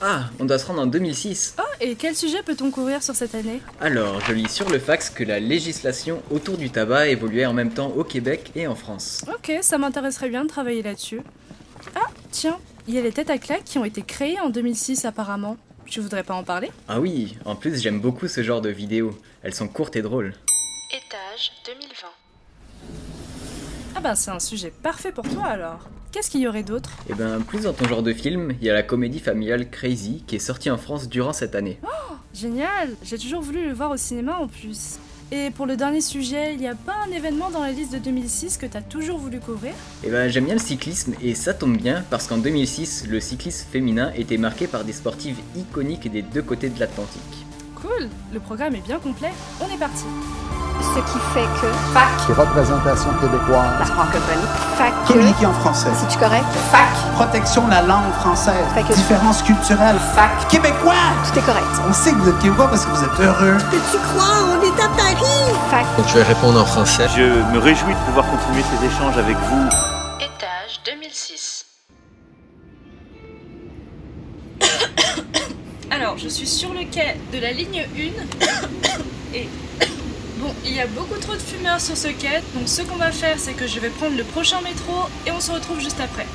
Ah, on doit se rendre en 2006. Oh, et quel sujet peut-on couvrir sur cette année? Alors, je lis sur le fax que la législation autour du tabac évoluait en même temps au Québec et en France. Ok, ça m'intéresserait bien de travailler là-dessus. Ah, tiens, il y a les têtes à claques qui ont été créées en 2006 apparemment. Tu voudrais pas en parler Ah oui, en plus j'aime beaucoup ce genre de vidéos. Elles sont courtes et drôles. Étage 2020. Ah bah c'est un sujet parfait pour toi alors. Qu'est-ce qu'il y aurait d'autre? Eh ben, plus dans ton genre de film, il y a la comédie familiale Crazy qui est sortie en France durant cette année. Oh, génial J'ai toujours voulu le voir au cinéma en plus. Et pour le dernier sujet, il n'y a pas un événement dans la liste de 2006 que tu as toujours voulu couvrir? Eh ben, j'aime bien le cyclisme et ça tombe bien parce qu'en 2006, le cyclisme féminin était marqué par des sportives iconiques des deux côtés de l'Atlantique. Cool Le programme est bien complet. On est parti ce qui fait que FAC. Représentation québécoise. La francophonie. FAC communiquer en français. Si tu correct? FAC. Protection de la langue française. Que... différence culturelle. FAC. Québécois. Tout est correct. On sait que vous êtes québécois parce que vous êtes heureux. Peux-tu croire? On est à Paris. FAC. Donc je vais répondre en français. Je me réjouis de pouvoir continuer ces échanges avec vous. Étage 2006 Alors, je suis sur le quai de la ligne 1 et Bon, il y a beaucoup trop de fumeurs sur ce quai, donc ce qu'on va faire, c'est que je vais prendre le prochain métro et on se retrouve juste après.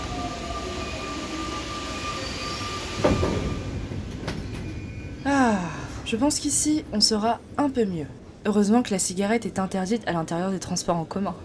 Ah, je pense qu'ici, on sera un peu mieux. Heureusement que la cigarette est interdite à l'intérieur des transports en commun.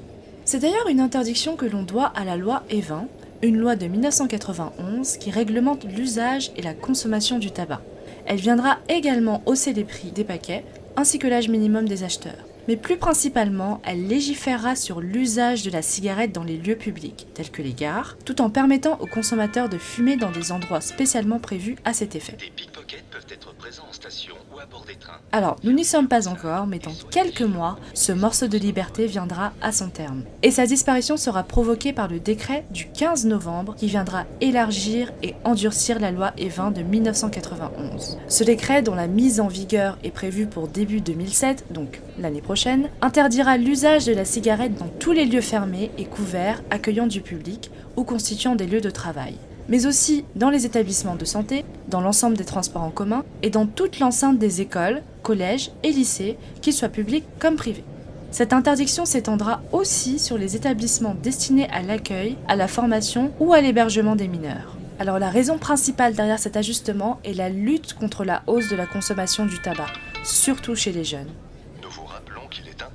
C'est d'ailleurs une interdiction que l'on doit à la loi E20, une loi de 1991 qui réglemente l'usage et la consommation du tabac. Elle viendra également hausser les prix des paquets ainsi que l'âge minimum des acheteurs mais plus principalement, elle légiférera sur l'usage de la cigarette dans les lieux publics, tels que les gares, tout en permettant aux consommateurs de fumer dans des endroits spécialement prévus à cet effet. Des pickpockets peuvent être présents en station ou à bord des trains. Alors, nous n'y sommes pas encore, mais dans quelques mois, ce morceau de liberté viendra à son terme. Et sa disparition sera provoquée par le décret du 15 novembre qui viendra élargir et endurcir la loi E20 de 1991. Ce décret, dont la mise en vigueur est prévue pour début 2007, donc l'année prochaine, interdira l'usage de la cigarette dans tous les lieux fermés et couverts accueillant du public ou constituant des lieux de travail, mais aussi dans les établissements de santé, dans l'ensemble des transports en commun et dans toute l'enceinte des écoles, collèges et lycées, qu'ils soient publics comme privés. Cette interdiction s'étendra aussi sur les établissements destinés à l'accueil, à la formation ou à l'hébergement des mineurs. Alors la raison principale derrière cet ajustement est la lutte contre la hausse de la consommation du tabac, surtout chez les jeunes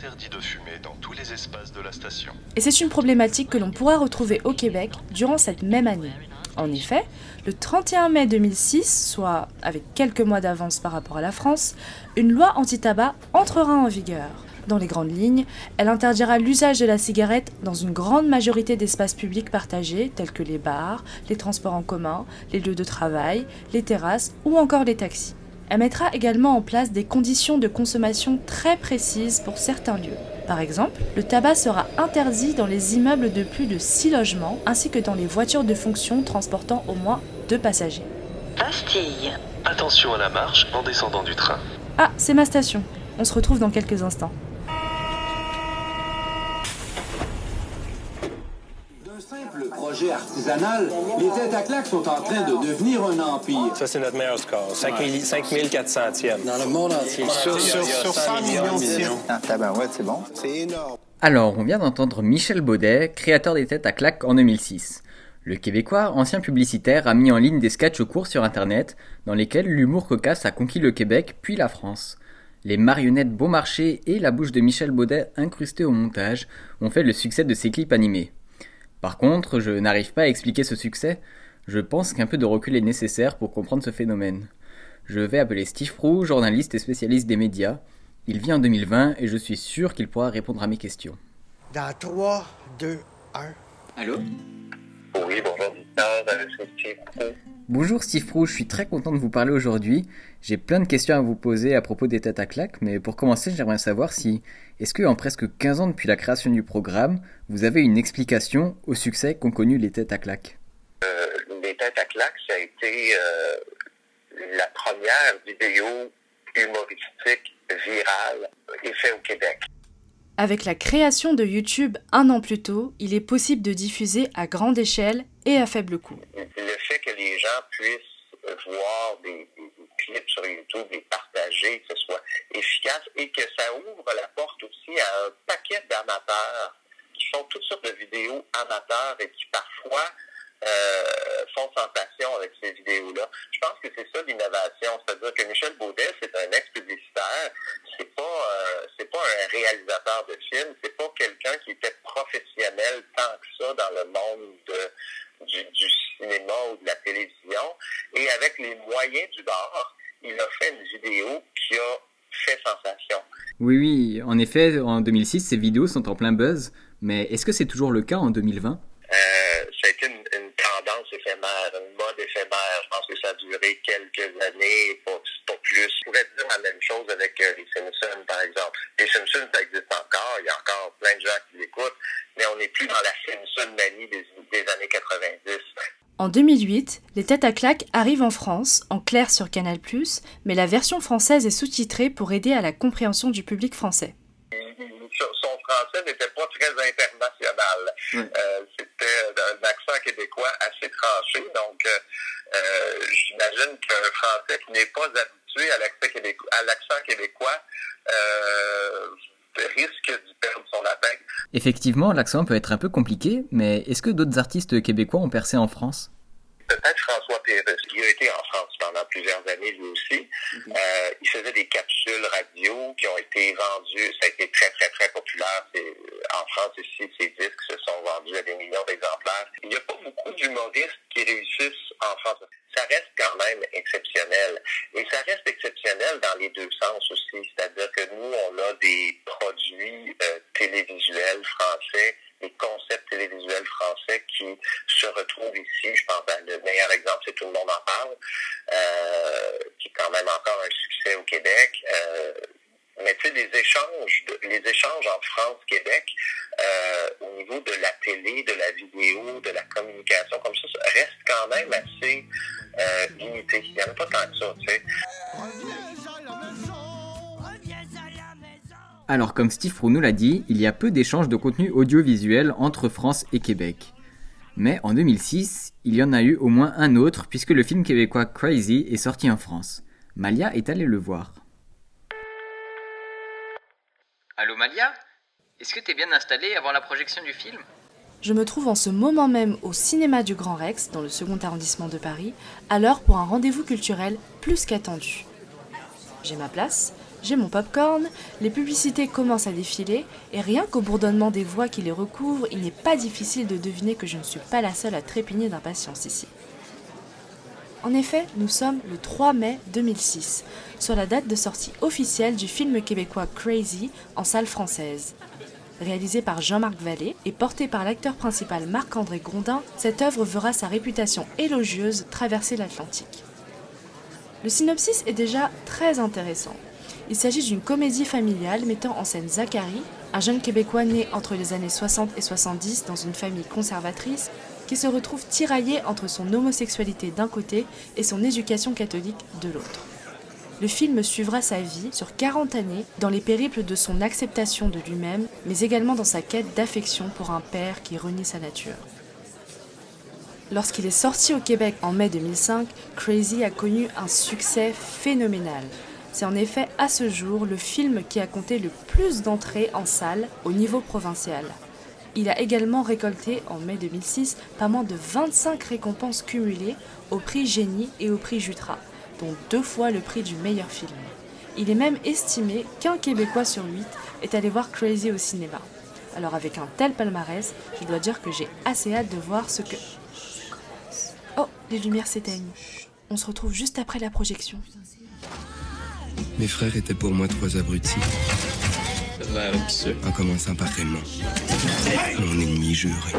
interdit de fumer dans tous les espaces de la station. Et c'est une problématique que l'on pourra retrouver au Québec durant cette même année. En effet, le 31 mai 2006, soit avec quelques mois d'avance par rapport à la France, une loi anti-tabac entrera en vigueur. Dans les grandes lignes, elle interdira l'usage de la cigarette dans une grande majorité d'espaces publics partagés tels que les bars, les transports en commun, les lieux de travail, les terrasses ou encore les taxis. Elle mettra également en place des conditions de consommation très précises pour certains lieux. Par exemple, le tabac sera interdit dans les immeubles de plus de 6 logements ainsi que dans les voitures de fonction transportant au moins 2 passagers. Bastille. Attention à la marche en descendant du train. Ah, c'est ma station. On se retrouve dans quelques instants. Les têtes à claques sont en train de devenir un empire. Ça, c'est notre meilleur score. 5400e. Dans le monde entier. Sur, sur, sur 100 millions de Ah, tabarouette, c'est bon. C'est énorme. Alors, on vient d'entendre Michel Baudet, créateur des têtes à claques en 2006. Le Québécois, ancien publicitaire, a mis en ligne des sketchs courts sur Internet, dans lesquels l'humour cocasse a conquis le Québec, puis la France. Les marionnettes bon marché et la bouche de Michel Baudet incrustée au montage ont fait le succès de ses clips animés. Par contre, je n'arrive pas à expliquer ce succès. Je pense qu'un peu de recul est nécessaire pour comprendre ce phénomène. Je vais appeler Steve Prou, journaliste et spécialiste des médias. Il vit en 2020 et je suis sûr qu'il pourra répondre à mes questions. Dans 3, 2, 1. Allô? Oui, bonjour, Steve Prou. Bonjour Steve Prou, je suis très content de vous parler aujourd'hui. J'ai plein de questions à vous poser à propos des têtes à claques, mais pour commencer, j'aimerais savoir si, est-ce que en presque 15 ans depuis la création du programme, vous avez une explication au succès qu'ont connu les têtes à claques? Euh, Les têtes à claques, ça a été euh, la première vidéo humoristique virale faite au Québec. Avec la création de YouTube un an plus tôt, il est possible de diffuser à grande échelle et à faible coût. Le fait que les gens puissent voir des, clips sur YouTube, les partager, que ce soit efficace et que ça ouvre la porte aussi à un paquet d'amateurs qui font toutes sortes de vidéos amateurs et qui parfois euh, font sensation avec ces vidéos-là. Je pense que c'est ça l'innovation, c'est-à-dire que Michel Baudet, c'est un ex-publicitaire, c'est pas euh, c'est pas un réalisateur de films, c'est pas quelqu'un qui était professionnel tant que ça dans le monde de, du, du, cinéma ou de la télévision. Et avec les moyens du bord, il a fait une vidéo qui a fait sensation. Oui, oui, en effet, en 2006, ces vidéos sont en plein buzz, mais est-ce que c'est toujours le cas en 2020 euh, ça a été une, une, tendance éphémère, une mode éphémère. Je pense que ça a duré quelques années, pas, pas plus. Je pourrais dire la même chose avec euh, les Simpsons, par exemple. Les Simpsons, ça existe encore. Il y a encore plein de gens qui l'écoutent, mais on n'est plus dans la Simpson manie des, des années 90. En 2008, Les Têtes à claques arrivent en France, en clair sur Canal+, mais la version française est sous-titrée pour aider à la compréhension du public français. Son français n'était pas très international. Euh, C'était un accent québécois assez tranché, donc euh, j'imagine qu'un français qui n'est pas habitué à l'accent québécois, québécois euh, risque de perdre son lapin. Effectivement, l'accent peut être un peu compliqué, mais est-ce que d'autres artistes québécois ont percé en France? Peut-être François Pérus, qui a été en France pendant plusieurs années lui aussi. -hmm. euh, il faisait des capsules radio qui ont été vendues, ça a été très, très, très populaire. En France ici, ces disques se sont vendus à des millions d'exemplaires. Il n'y a pas beaucoup d'humoristes qui réussissent en France. Ça reste quand même exceptionnel. Et ça reste exceptionnel dans les deux sens aussi. C'est-à-dire que nous, on a des produits euh, télévisuels français des concepts télévisuels français qui se retrouvent ici. Je pense que le meilleur exemple, c'est Tout le monde en parle, euh, qui est quand même encore un succès au Québec. Euh, mais tu sais, les échanges, les échanges en France-Québec, euh, au niveau de la télé, de la vidéo, de la communication, comme ça, ça reste quand même assez euh, limité. Il n'y en a pas tant que ça, tu sais. Alors comme Steve Prou nous l'a dit, il y a peu d'échanges de contenu audiovisuel entre France et Québec. Mais en 2006, il y en a eu au moins un autre puisque le film québécois Crazy est sorti en France. Malia est allée le voir. Allô Malia? Est-ce que tu es bien installée avant la projection du film? Je me trouve en ce moment même au cinéma du Grand Rex, dans le second arrondissement de Paris, à l'heure pour un rendez-vous culturel plus qu'attendu. J'ai ma place, j'ai mon popcorn, les publicités commencent à défiler, et rien qu'au bourdonnement des voix qui les recouvrent, il n'est pas difficile de deviner que je ne suis pas la seule à trépigner d'impatience ici. En effet, nous sommes le 3 mai 2006, sur la date de sortie officielle du film québécois Crazy en salle française. Réalisé par Jean-Marc Vallée et porté par l'acteur principal Marc-André Grondin, cette œuvre verra sa réputation élogieuse traverser l'Atlantique. Le synopsis est déjà très intéressant. Il s'agit d'une comédie familiale mettant en scène Zachary, un jeune Québécois né entre les années 60 et 70 dans une famille conservatrice, qui se retrouve tiraillé entre son homosexualité d'un côté et son éducation catholique de l'autre. Le film suivra sa vie sur 40 années dans les périples de son acceptation de lui-même, mais également dans sa quête d'affection pour un père qui renie sa nature. Lorsqu'il est sorti au Québec en mai 2005, Crazy a connu un succès phénoménal. C'est en effet à ce jour le film qui a compté le plus d'entrées en salle au niveau provincial. Il a également récolté en mai 2006 pas moins de 25 récompenses cumulées au prix Génie et au prix Jutra, dont deux fois le prix du meilleur film. Il est même estimé qu'un Québécois sur huit est allé voir Crazy au cinéma. Alors avec un tel palmarès, je dois dire que j'ai assez hâte de voir ce que... Oh, les lumières s'éteignent. On se retrouve juste après la projection. Mes frères étaient pour moi trois abrutis. En commençant par Raymond. Mon ennemi juré.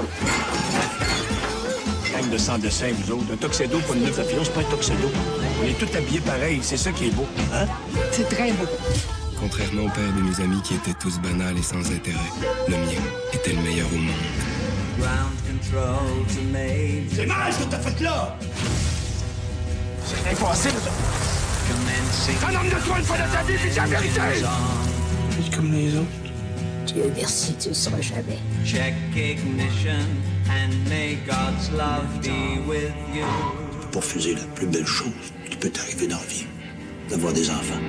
Gang de sang de saint, vous autres. Un toxedo pour une neuf papillon, c'est pas un toxedo. On est tous habillés pareil, c'est ça qui est beau. Hein? C'est très beau. Contrairement au père de mes amis qui étaient tous banals et sans intérêt, le mien était le meilleur au monde. C'est mal ce que t'as fait là! C'est impossible! Un homme de toi une fois dans ta vie, puis la vérité! Comme les autres. Dieu merci, tu ne seras jamais. Check ignition and may God's love be with you. pour refuser la plus belle chose qui peut arriver dans la vie, d'avoir des enfants.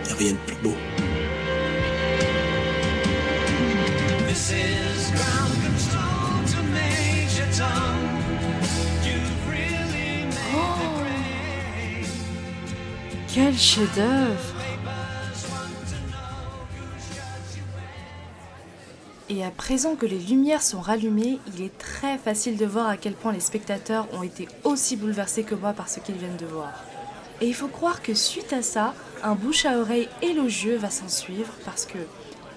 Il n'y a rien de plus beau. Quel chef-d'œuvre à présent que les lumières sont rallumées, il est très facile de voir à quel point les spectateurs ont été aussi bouleversés que moi par ce qu'ils viennent de voir. Et il faut croire que suite à ça, un bouche à oreille élogieux va s'en suivre parce que,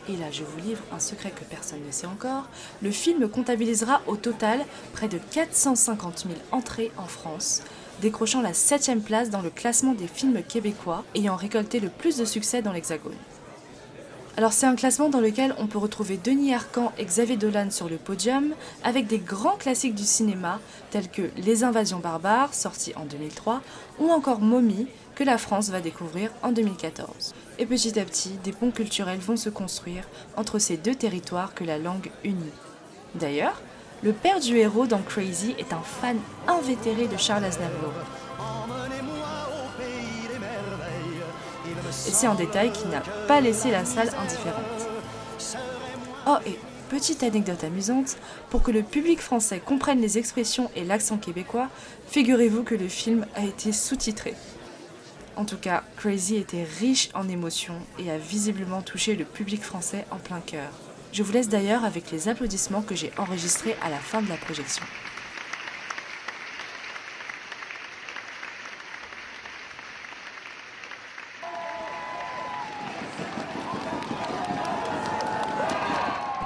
et là je vous livre un secret que personne ne sait encore, le film comptabilisera au total près de 450 000 entrées en France, décrochant la 7 place dans le classement des films québécois ayant récolté le plus de succès dans l'Hexagone. Alors c'est un classement dans lequel on peut retrouver Denis Arcan et Xavier Dolan sur le podium, avec des grands classiques du cinéma tels que Les Invasions barbares, sorti en 2003, ou encore Mommy, que la France va découvrir en 2014. Et petit à petit, des ponts culturels vont se construire entre ces deux territoires que la langue unit. D'ailleurs, le père du héros dans Crazy est un fan invétéré de Charles Aznavour. Et c'est un détail qui n'a pas laissé la salle indifférente. Oh, et petite anecdote amusante, pour que le public français comprenne les expressions et l'accent québécois, figurez-vous que le film a été sous-titré. En tout cas, Crazy était riche en émotions et a visiblement touché le public français en plein cœur. Je vous laisse d'ailleurs avec les applaudissements que j'ai enregistrés à la fin de la projection.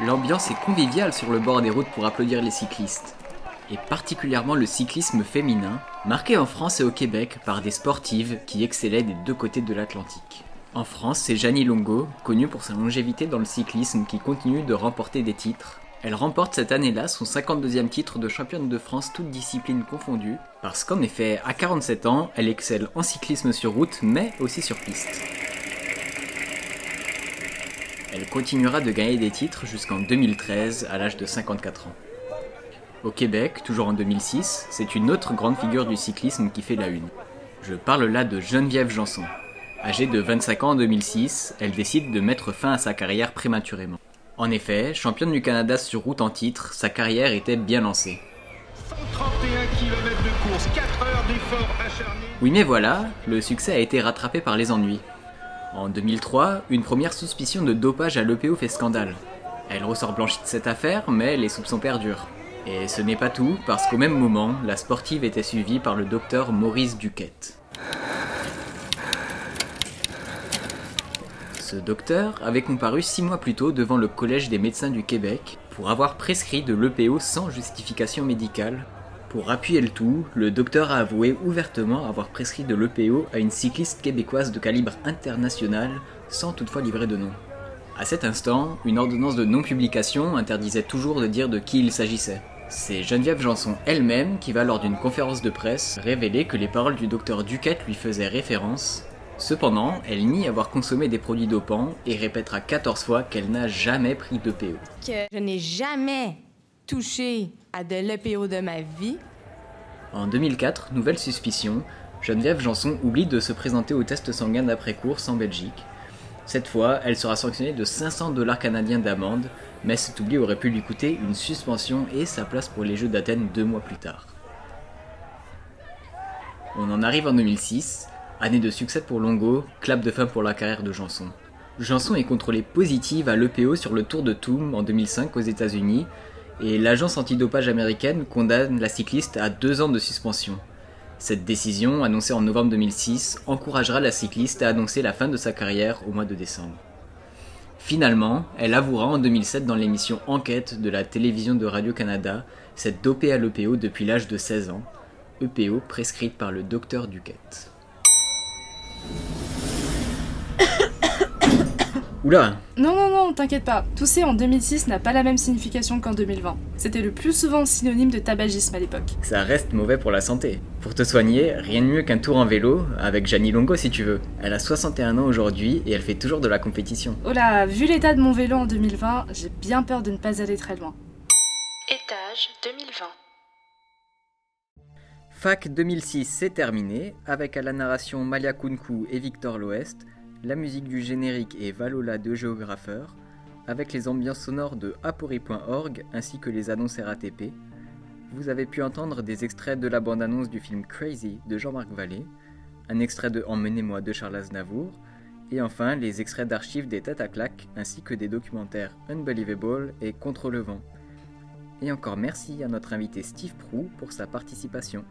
L'ambiance est conviviale sur le bord des routes pour applaudir les cyclistes, et particulièrement le cyclisme féminin, marqué en France et au Québec par des sportives qui excellaient des deux côtés de l'Atlantique. En France, c'est Janie Longo, connue pour sa longévité dans le cyclisme qui continue de remporter des titres. Elle remporte cette année-là son 52e titre de championne de France toutes disciplines confondues, parce qu'en effet, à 47 ans, elle excelle en cyclisme sur route mais aussi sur piste. Elle continuera de gagner des titres jusqu'en 2013 à l'âge de 54 ans. Au Québec, toujours en 2006, c'est une autre grande figure du cyclisme qui fait la une. Je parle là de Geneviève Janson. Âgée de 25 ans en 2006, elle décide de mettre fin à sa carrière prématurément. En effet, championne du Canada sur route en titre, sa carrière était bien lancée. 131 km de course, 4 heures d'effort acharné. Oui mais voilà, le succès a été rattrapé par les ennuis. En 2003, une première suspicion de dopage à l'EPO fait scandale. Elle ressort blanchie de cette affaire, mais les soupçons perdurent. Et ce n'est pas tout, parce qu'au même moment, la sportive était suivie par le docteur Maurice Duquette. Ce docteur avait comparu six mois plus tôt devant le Collège des médecins du Québec pour avoir prescrit de l'EPO sans justification médicale. Pour appuyer le tout, le docteur a avoué ouvertement avoir prescrit de l'EPO à une cycliste québécoise de calibre international sans toutefois livrer de nom. À cet instant, une ordonnance de non-publication interdisait toujours de dire de qui il s'agissait. C'est Geneviève Janson elle-même qui va lors d'une conférence de presse révéler que les paroles du docteur Duquette lui faisaient référence. Cependant, elle nie avoir consommé des produits dopants et répétera 14 fois qu'elle n'a jamais pris d'EPO. Que je n'ai jamais touché à de l'EPO de ma vie. En 2004, nouvelle suspicion, Geneviève Janson oublie de se présenter au test sanguin d'après-course en Belgique. Cette fois, elle sera sanctionnée de 500 dollars canadiens d'amende, mais cet oubli aurait pu lui coûter une suspension et sa place pour les Jeux d'Athènes deux mois plus tard. On en arrive en 2006, année de succès pour Longo, clap de fin pour la carrière de Janson. Janson est contrôlée positive à l'EPO sur le Tour de Toom en 2005 aux États-Unis, et l'agence antidopage américaine condamne la cycliste à deux ans de suspension. Cette décision, annoncée en novembre 2006, encouragera la cycliste à annoncer la fin de sa carrière au mois de décembre. Finalement, elle avouera en 2007 dans l'émission Enquête de la télévision de Radio-Canada s'être dopée à l'EPO depuis l'âge de 16 ans, EPO prescrite par le docteur Duquette. Oula Non, non, non, t'inquiète pas. Tousser en 2006 n'a pas la même signification qu'en 2020. C'était le plus souvent synonyme de tabagisme à l'époque. Ça reste mauvais pour la santé. Pour te soigner, rien de mieux qu'un tour en vélo, avec Janie Longo si tu veux. Elle a 61 ans aujourd'hui et elle fait toujours de la compétition. Oh là, vu l'état de mon vélo en 2020, j'ai bien peur de ne pas aller très loin. Étage 2020. Fac 2006, c'est terminé, avec à la narration Malia Kunku et Victor L'Ouest, la musique du générique et Valola de Géographeur, avec les ambiances sonores de apori.org ainsi que les annonces RATP. Vous avez pu entendre des extraits de la bande-annonce du film Crazy de Jean-Marc Vallée, un extrait de Emmenez-moi de Charles Aznavour, et enfin les extraits d'archives des têtes à ainsi que des documentaires Unbelievable et Contre le vent. Et encore merci à notre invité Steve Prou pour sa participation.